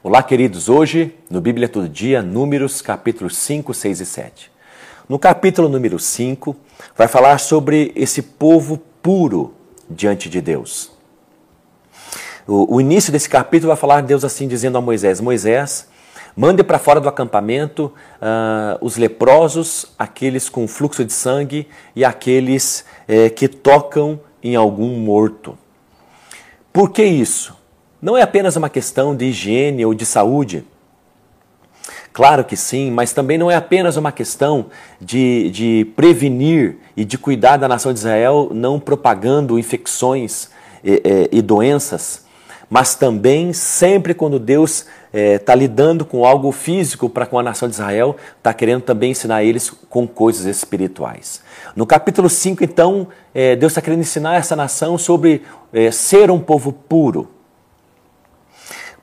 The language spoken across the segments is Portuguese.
Olá, queridos. Hoje, no Bíblia Todo Dia, Números, capítulos 5, 6 e 7. No capítulo número 5, vai falar sobre esse povo puro diante de Deus. O, o início desse capítulo vai falar Deus assim, dizendo a Moisés: Moisés, mande para fora do acampamento uh, os leprosos, aqueles com fluxo de sangue e aqueles eh, que tocam em algum morto. Por que isso? Não é apenas uma questão de higiene ou de saúde. Claro que sim, mas também não é apenas uma questão de, de prevenir e de cuidar da nação de Israel, não propagando infecções e, e, e doenças, mas também sempre quando Deus está é, lidando com algo físico para com a nação de Israel, está querendo também ensinar eles com coisas espirituais. No capítulo 5, então, é, Deus está querendo ensinar essa nação sobre é, ser um povo puro.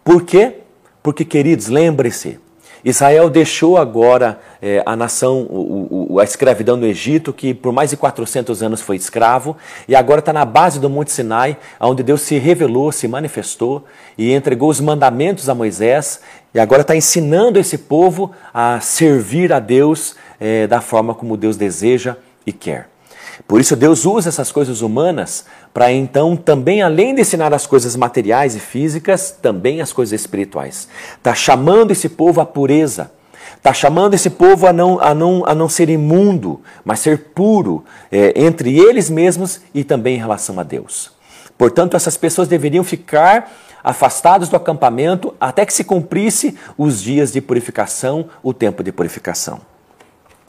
Por quê? Porque, queridos, lembre-se, Israel deixou agora é, a nação, o, o, a escravidão no Egito, que por mais de 400 anos foi escravo, e agora está na base do Monte Sinai, onde Deus se revelou, se manifestou e entregou os mandamentos a Moisés, e agora está ensinando esse povo a servir a Deus é, da forma como Deus deseja e quer. Por isso Deus usa essas coisas humanas para então também, além de ensinar as coisas materiais e físicas, também as coisas espirituais. Está chamando esse povo à pureza. Está chamando esse povo a não, a, não, a não ser imundo, mas ser puro é, entre eles mesmos e também em relação a Deus. Portanto, essas pessoas deveriam ficar afastados do acampamento até que se cumprisse os dias de purificação, o tempo de purificação.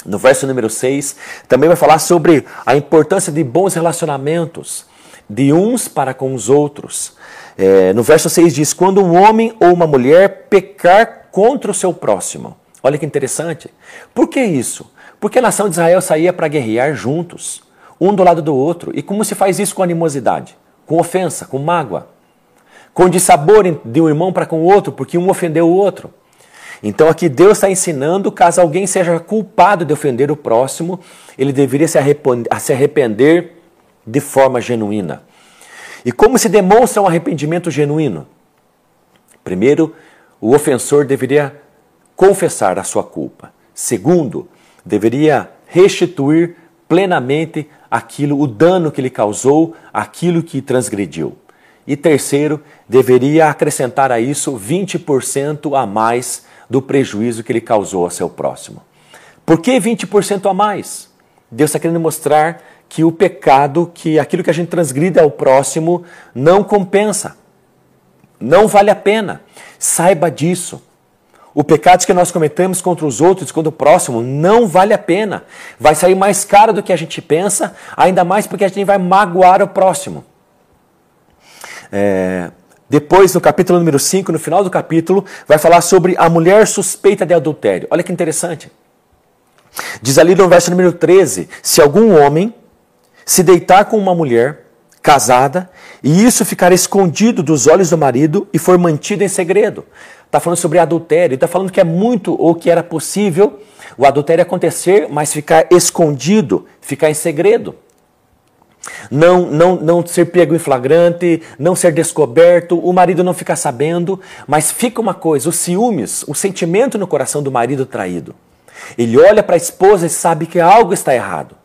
No verso número 6, também vai falar sobre a importância de bons relacionamentos, de uns para com os outros. É, no verso 6 diz: Quando um homem ou uma mulher pecar contra o seu próximo. Olha que interessante. Por que isso? Porque a nação de Israel saía para guerrear juntos, um do lado do outro. E como se faz isso com animosidade? Com ofensa, com mágoa. Com dissabor de um irmão para com o outro, porque um ofendeu o outro. Então aqui Deus está ensinando, caso alguém seja culpado de ofender o próximo, ele deveria se arrepender, de forma genuína. E como se demonstra um arrependimento genuíno? Primeiro, o ofensor deveria confessar a sua culpa. Segundo, deveria restituir plenamente aquilo, o dano que lhe causou, aquilo que transgrediu. E terceiro, deveria acrescentar a isso 20% a mais do prejuízo que ele causou ao seu próximo. Por que 20% a mais? Deus está querendo mostrar que o pecado, que aquilo que a gente transgride ao próximo, não compensa. Não vale a pena. Saiba disso. O pecado que nós cometemos contra os outros, contra o próximo, não vale a pena. Vai sair mais caro do que a gente pensa, ainda mais porque a gente vai magoar o próximo. É, depois, no capítulo número 5, no final do capítulo, vai falar sobre a mulher suspeita de adultério. Olha que interessante. Diz ali no verso número 13: se algum homem se deitar com uma mulher casada e isso ficar escondido dos olhos do marido e for mantido em segredo. Está falando sobre adultério, está falando que é muito ou que era possível o adultério acontecer, mas ficar escondido, ficar em segredo não, não, não ser pego em flagrante, não ser descoberto, o marido não ficar sabendo, mas fica uma coisa: os ciúmes, o sentimento no coração do marido traído. Ele olha para a esposa e sabe que algo está errado.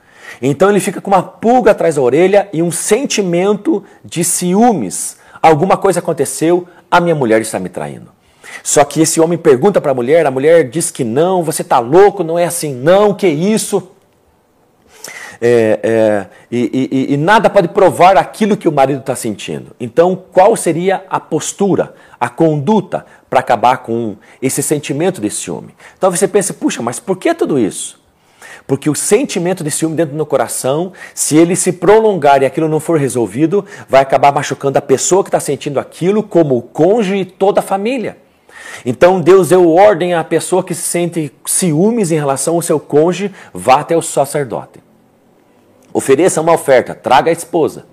Então ele fica com uma pulga atrás da orelha e um sentimento de ciúmes. Alguma coisa aconteceu, a minha mulher está me traindo. Só que esse homem pergunta para a mulher, a mulher diz que não, você está louco, não é assim, não, que isso é, é, e, e, e, nada pode provar aquilo que o marido está sentindo. Então, qual seria a postura, a conduta para acabar com esse sentimento de ciúme? Talvez você pense, puxa, mas por que tudo isso? Porque o sentimento de ciúme dentro do coração, se ele se prolongar e aquilo não for resolvido, vai acabar machucando a pessoa que está sentindo aquilo, como o cônjuge e toda a família. Então Deus deu ordem à pessoa que se sente ciúmes em relação ao seu cônjuge, vá até o sacerdote. Ofereça uma oferta, traga a esposa.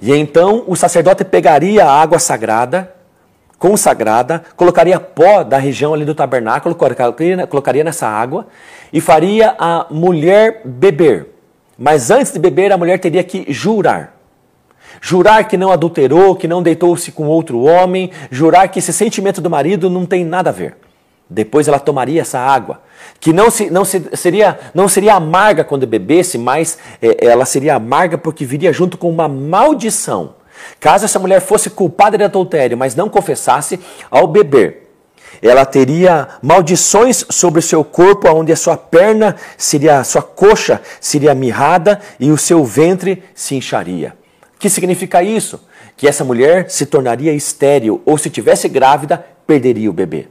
E então o sacerdote pegaria a água sagrada, consagrada, colocaria pó da região ali do tabernáculo, colocaria nessa água e faria a mulher beber. Mas antes de beber, a mulher teria que jurar. Jurar que não adulterou, que não deitou-se com outro homem, jurar que esse sentimento do marido não tem nada a ver. Depois ela tomaria essa água, que não, se, não, se, seria, não seria amarga quando bebesse, mas é, ela seria amarga porque viria junto com uma maldição. Caso essa mulher fosse culpada de adultério, mas não confessasse, ao beber, ela teria maldições sobre o seu corpo, onde a sua perna seria, a sua coxa seria mirrada e o seu ventre se incharia. O que significa isso? Que essa mulher se tornaria estéril, ou se tivesse grávida, perderia o bebê.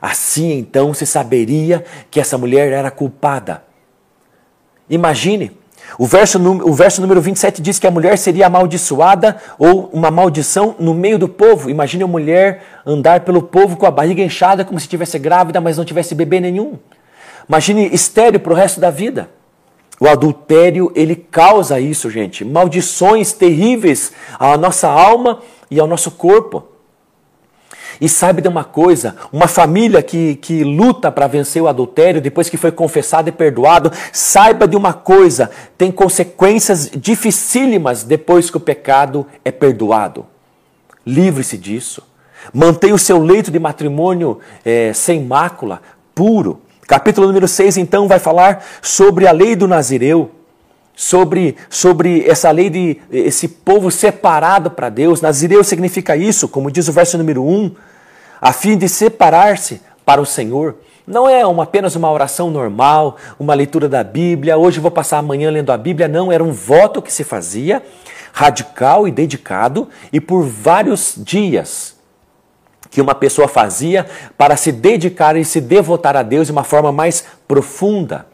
Assim então se saberia que essa mulher era culpada. Imagine, o verso, o verso número 27 diz que a mulher seria amaldiçoada ou uma maldição no meio do povo. Imagine a mulher andar pelo povo com a barriga inchada como se estivesse grávida, mas não tivesse bebê nenhum. Imagine estéreo para o resto da vida. O adultério, ele causa isso, gente. Maldições terríveis à nossa alma e ao nosso corpo. E sabe de uma coisa? Uma família que, que luta para vencer o adultério depois que foi confessado e perdoado, saiba de uma coisa: tem consequências dificílimas depois que o pecado é perdoado. Livre-se disso. Mantenha o seu leito de matrimônio é, sem mácula, puro. Capítulo número 6, então, vai falar sobre a lei do Nazireu sobre, sobre essa lei de esse povo separado para Deus. Nazireu significa isso, como diz o verso número 1 a fim de separar-se para o Senhor. Não é uma, apenas uma oração normal, uma leitura da Bíblia, hoje vou passar amanhã lendo a Bíblia, não, era um voto que se fazia, radical e dedicado, e por vários dias que uma pessoa fazia para se dedicar e se devotar a Deus de uma forma mais profunda.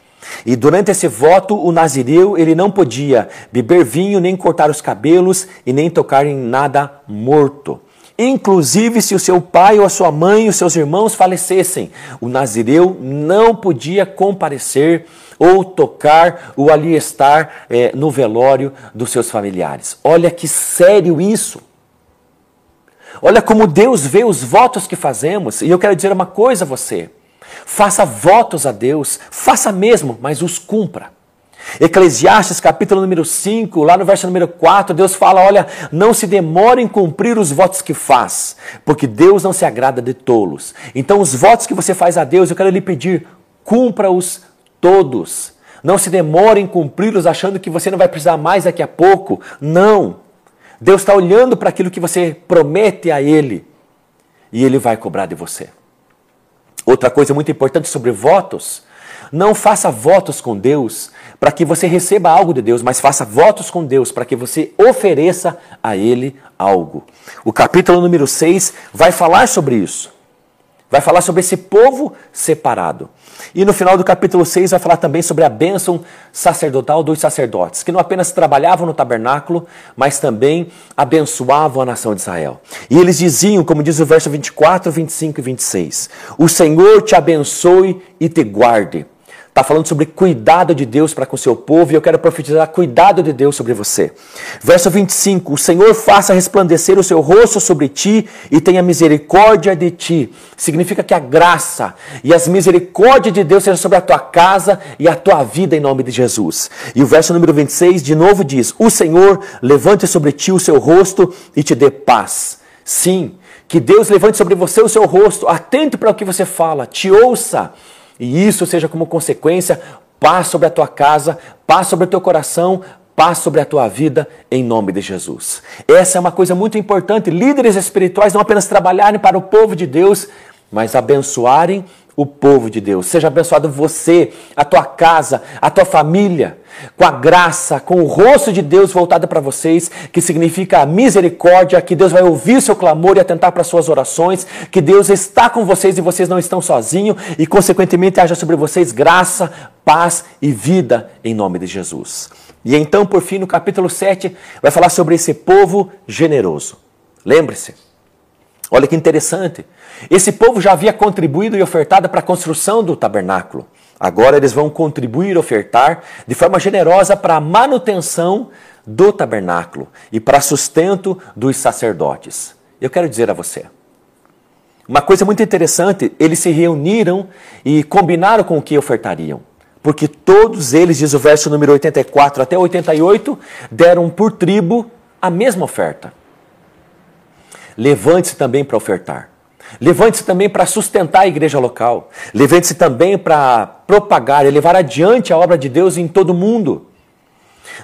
E durante esse voto, o nazireu ele não podia beber vinho, nem cortar os cabelos e nem tocar em nada morto. Inclusive, se o seu pai ou a sua mãe os seus irmãos falecessem, o nazireu não podia comparecer ou tocar ou ali estar é, no velório dos seus familiares. Olha que sério isso! Olha como Deus vê os votos que fazemos. E eu quero dizer uma coisa a você: faça votos a Deus, faça mesmo, mas os cumpra. Eclesiastes capítulo número 5, lá no verso número 4, Deus fala: Olha, não se demore em cumprir os votos que faz, porque Deus não se agrada de tolos. Então, os votos que você faz a Deus, eu quero lhe pedir, cumpra-os todos. Não se demore em cumpri-los achando que você não vai precisar mais daqui a pouco. Não. Deus está olhando para aquilo que você promete a Ele e Ele vai cobrar de você. Outra coisa muito importante sobre votos não faça votos com Deus para que você receba algo de Deus, mas faça votos com Deus para que você ofereça a Ele algo. O capítulo número 6 vai falar sobre isso. Vai falar sobre esse povo separado. E no final do capítulo 6 vai falar também sobre a bênção sacerdotal dos sacerdotes, que não apenas trabalhavam no tabernáculo, mas também abençoavam a nação de Israel. E eles diziam, como diz o verso 24, 25 e 26: O Senhor te abençoe e te guarde. Está falando sobre cuidado de Deus para com seu povo e eu quero profetizar cuidado de Deus sobre você. Verso 25: O Senhor faça resplandecer o seu rosto sobre ti e tenha misericórdia de ti. Significa que a graça e as misericórdias de Deus sejam sobre a tua casa e a tua vida em nome de Jesus. E o verso número 26 de novo diz: O Senhor levante sobre ti o seu rosto e te dê paz. Sim, que Deus levante sobre você o seu rosto, atento para o que você fala, te ouça e isso seja como consequência paz sobre a tua casa, paz sobre o teu coração, paz sobre a tua vida, em nome de Jesus. Essa é uma coisa muito importante. Líderes espirituais não apenas trabalharem para o povo de Deus, mas abençoarem o povo de Deus. Seja abençoado você, a tua casa, a tua família, com a graça, com o rosto de Deus voltado para vocês, que significa a misericórdia, que Deus vai ouvir seu clamor e atentar para suas orações, que Deus está com vocês e vocês não estão sozinhos e consequentemente haja sobre vocês graça, paz e vida em nome de Jesus. E então, por fim, no capítulo 7, vai falar sobre esse povo generoso. Lembre-se, olha que interessante. Esse povo já havia contribuído e ofertado para a construção do tabernáculo. Agora eles vão contribuir e ofertar de forma generosa para a manutenção do tabernáculo e para sustento dos sacerdotes. Eu quero dizer a você, uma coisa muito interessante, eles se reuniram e combinaram com o que ofertariam. Porque todos eles, diz o verso número 84 até 88, deram por tribo a mesma oferta. Levante-se também para ofertar. Levante-se também para sustentar a igreja local. Levante-se também para propagar e levar adiante a obra de Deus em todo o mundo.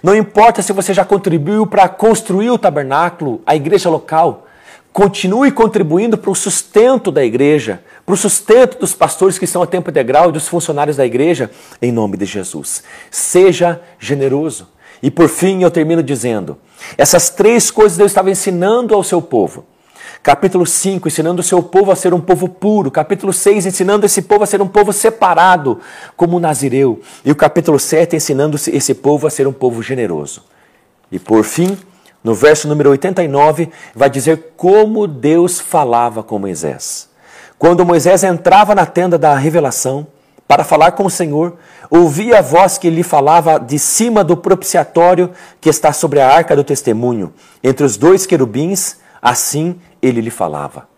Não importa se você já contribuiu para construir o tabernáculo, a igreja local. Continue contribuindo para o sustento da igreja, para o sustento dos pastores que estão a tempo integral e dos funcionários da igreja, em nome de Jesus. Seja generoso. E por fim, eu termino dizendo: essas três coisas Deus estava ensinando ao seu povo. Capítulo 5, ensinando o seu povo a ser um povo puro. Capítulo 6, ensinando esse povo a ser um povo separado, como o Nazireu. E o capítulo 7, ensinando esse povo a ser um povo generoso. E por fim, no verso número 89, vai dizer como Deus falava com Moisés. Quando Moisés entrava na tenda da revelação para falar com o Senhor, ouvia a voz que lhe falava de cima do propiciatório que está sobre a arca do testemunho, entre os dois querubins, assim ele lhe falava.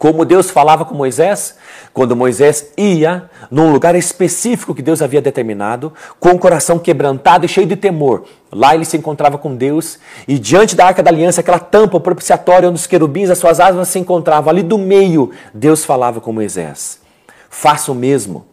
Como Deus falava com Moisés? Quando Moisés ia num lugar específico que Deus havia determinado, com o coração quebrantado e cheio de temor. Lá ele se encontrava com Deus e diante da arca da aliança, aquela tampa, o propiciatório onde os querubins, as suas asas se encontravam, ali do meio, Deus falava com Moisés. Faça o mesmo.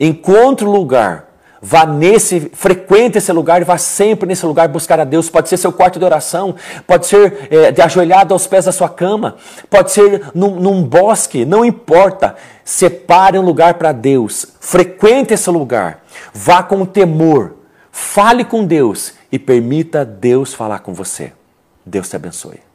Encontre o lugar Vá nesse, frequente esse lugar vá sempre nesse lugar buscar a Deus. Pode ser seu quarto de oração, pode ser é, de ajoelhado aos pés da sua cama, pode ser num, num bosque, não importa. Separe um lugar para Deus, frequente esse lugar, vá com temor, fale com Deus e permita Deus falar com você. Deus te abençoe.